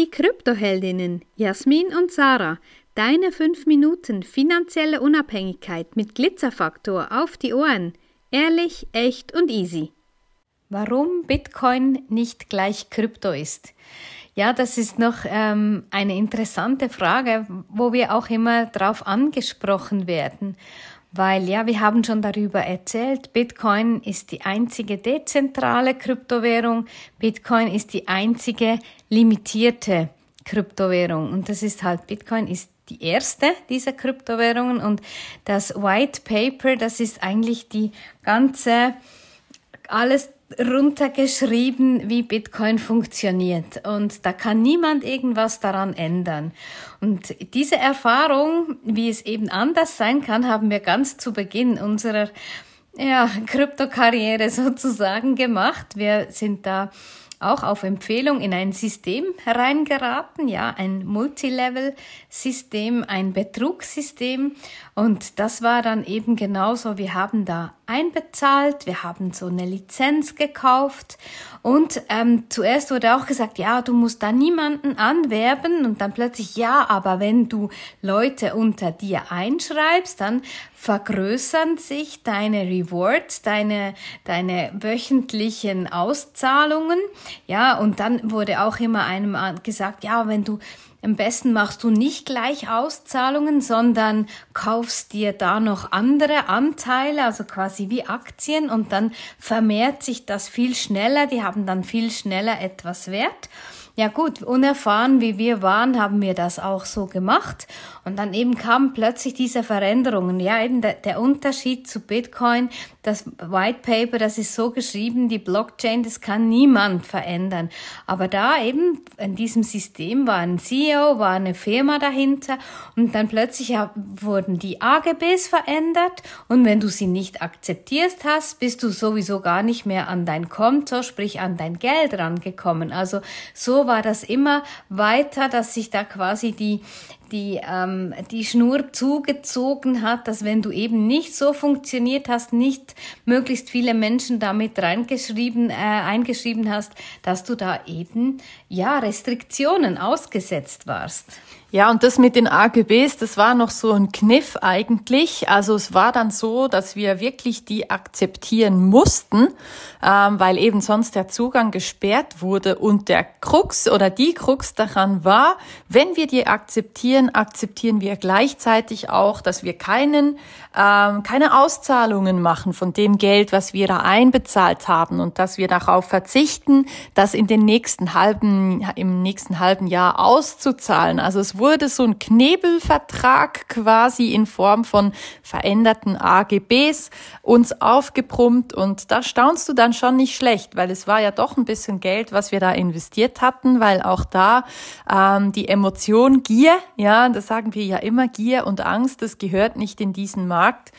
Die Kryptoheldinnen Jasmin und Sarah, deine 5 Minuten finanzielle Unabhängigkeit mit Glitzerfaktor auf die Ohren. Ehrlich, echt und easy. Warum Bitcoin nicht gleich Krypto ist. Ja, das ist noch ähm, eine interessante Frage, wo wir auch immer drauf angesprochen werden. Weil ja, wir haben schon darüber erzählt, Bitcoin ist die einzige dezentrale Kryptowährung, Bitcoin ist die einzige limitierte Kryptowährung. Und das ist halt, Bitcoin ist die erste dieser Kryptowährungen. Und das White Paper, das ist eigentlich die ganze, alles runtergeschrieben, wie Bitcoin funktioniert. Und da kann niemand irgendwas daran ändern. Und diese Erfahrung, wie es eben anders sein kann, haben wir ganz zu Beginn unserer ja, Kryptokarriere sozusagen gemacht. Wir sind da auch auf Empfehlung in ein System hereingeraten, ja, ein Multilevel-System, ein Betrugssystem. Und das war dann eben genauso, wir haben da einbezahlt, wir haben so eine Lizenz gekauft. Und ähm, zuerst wurde auch gesagt, ja, du musst da niemanden anwerben. Und dann plötzlich, ja, aber wenn du Leute unter dir einschreibst, dann vergrößern sich deine Rewards, deine, deine wöchentlichen Auszahlungen, ja, und dann wurde auch immer einem gesagt, ja, wenn du am besten machst du nicht gleich Auszahlungen, sondern kaufst dir da noch andere Anteile, also quasi wie Aktien und dann vermehrt sich das viel schneller, die haben dann viel schneller etwas Wert. Ja gut, unerfahren wie wir waren, haben wir das auch so gemacht. Und dann eben kamen plötzlich diese Veränderungen. Ja, eben der, der Unterschied zu Bitcoin, das White Paper, das ist so geschrieben, die Blockchain, das kann niemand verändern. Aber da eben in diesem System war ein CEO, war eine Firma dahinter und dann plötzlich wurden die AGBs verändert und wenn du sie nicht akzeptierst hast, bist du sowieso gar nicht mehr an dein Konto, sprich an dein Geld rangekommen. Also so war das immer weiter, dass sich da quasi die, die, ähm, die Schnur zugezogen hat, dass wenn du eben nicht so funktioniert hast, nicht möglichst viele Menschen damit reingeschrieben, äh, eingeschrieben hast, dass du da eben, ja, Restriktionen ausgesetzt warst. Ja, und das mit den AGBs, das war noch so ein Kniff eigentlich. Also es war dann so, dass wir wirklich die akzeptieren mussten, ähm, weil eben sonst der Zugang gesperrt wurde. Und der Krux oder die Krux daran war, wenn wir die akzeptieren, akzeptieren wir gleichzeitig auch, dass wir keinen, ähm, keine Auszahlungen machen von dem Geld, was wir da einbezahlt haben und dass wir darauf verzichten, das in den nächsten halben, im nächsten halben Jahr auszuzahlen. Also es wurde so ein Knebelvertrag quasi in Form von veränderten AGBs uns aufgebrummt und da staunst du dann schon nicht schlecht, weil es war ja doch ein bisschen Geld, was wir da investiert hatten, weil auch da ähm, die Emotion Gier, ja, das sagen wir ja immer, Gier und Angst, das gehört nicht in diesen Markt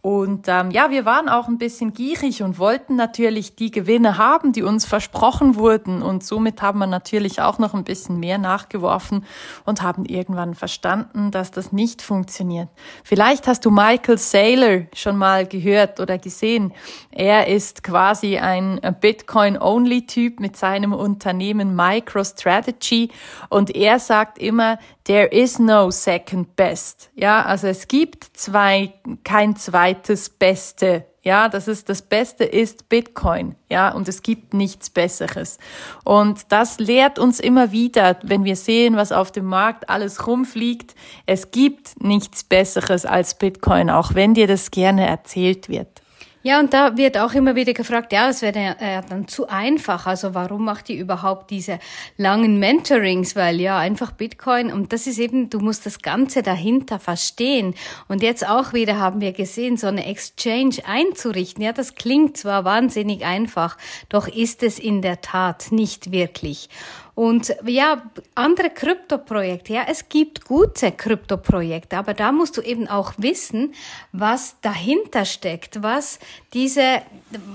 und ähm, ja, wir waren auch ein bisschen gierig und wollten natürlich die Gewinne haben, die uns versprochen wurden und somit haben wir natürlich auch noch ein bisschen mehr nachgeworfen und haben irgendwann verstanden, dass das nicht funktioniert. Vielleicht hast du Michael Saylor schon mal gehört oder gesehen. Er ist quasi ein Bitcoin-Only-Typ mit seinem Unternehmen MicroStrategy und er sagt immer, there is no second best. Ja, also es gibt zwei, kein zweites Beste ja, das ist das Beste ist Bitcoin. Ja, und es gibt nichts Besseres. Und das lehrt uns immer wieder, wenn wir sehen, was auf dem Markt alles rumfliegt. Es gibt nichts Besseres als Bitcoin, auch wenn dir das gerne erzählt wird. Ja, und da wird auch immer wieder gefragt, ja, es wäre ja dann zu einfach. Also warum macht ihr überhaupt diese langen Mentorings? Weil ja, einfach Bitcoin und das ist eben, du musst das Ganze dahinter verstehen. Und jetzt auch wieder haben wir gesehen, so eine Exchange einzurichten. Ja, das klingt zwar wahnsinnig einfach, doch ist es in der Tat nicht wirklich. Und ja, andere Kryptoprojekte, ja, es gibt gute Kryptoprojekte, aber da musst du eben auch wissen, was dahinter steckt, was diese,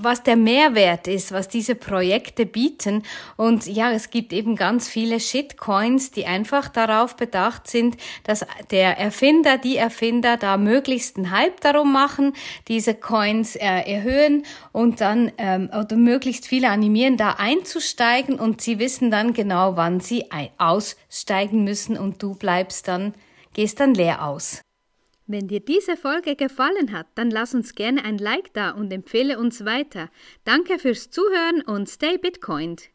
was der Mehrwert ist, was diese Projekte bieten. Und ja, es gibt eben ganz viele Shitcoins, die einfach darauf bedacht sind, dass der Erfinder, die Erfinder da möglichst einen Hype darum machen, diese Coins äh, erhöhen und dann ähm, oder möglichst viele animieren, da einzusteigen und sie wissen dann genau, genau, wann sie aussteigen müssen und du bleibst dann, gehst dann leer aus. Wenn dir diese Folge gefallen hat, dann lass uns gerne ein Like da und empfehle uns weiter. Danke fürs Zuhören und stay Bitcoined.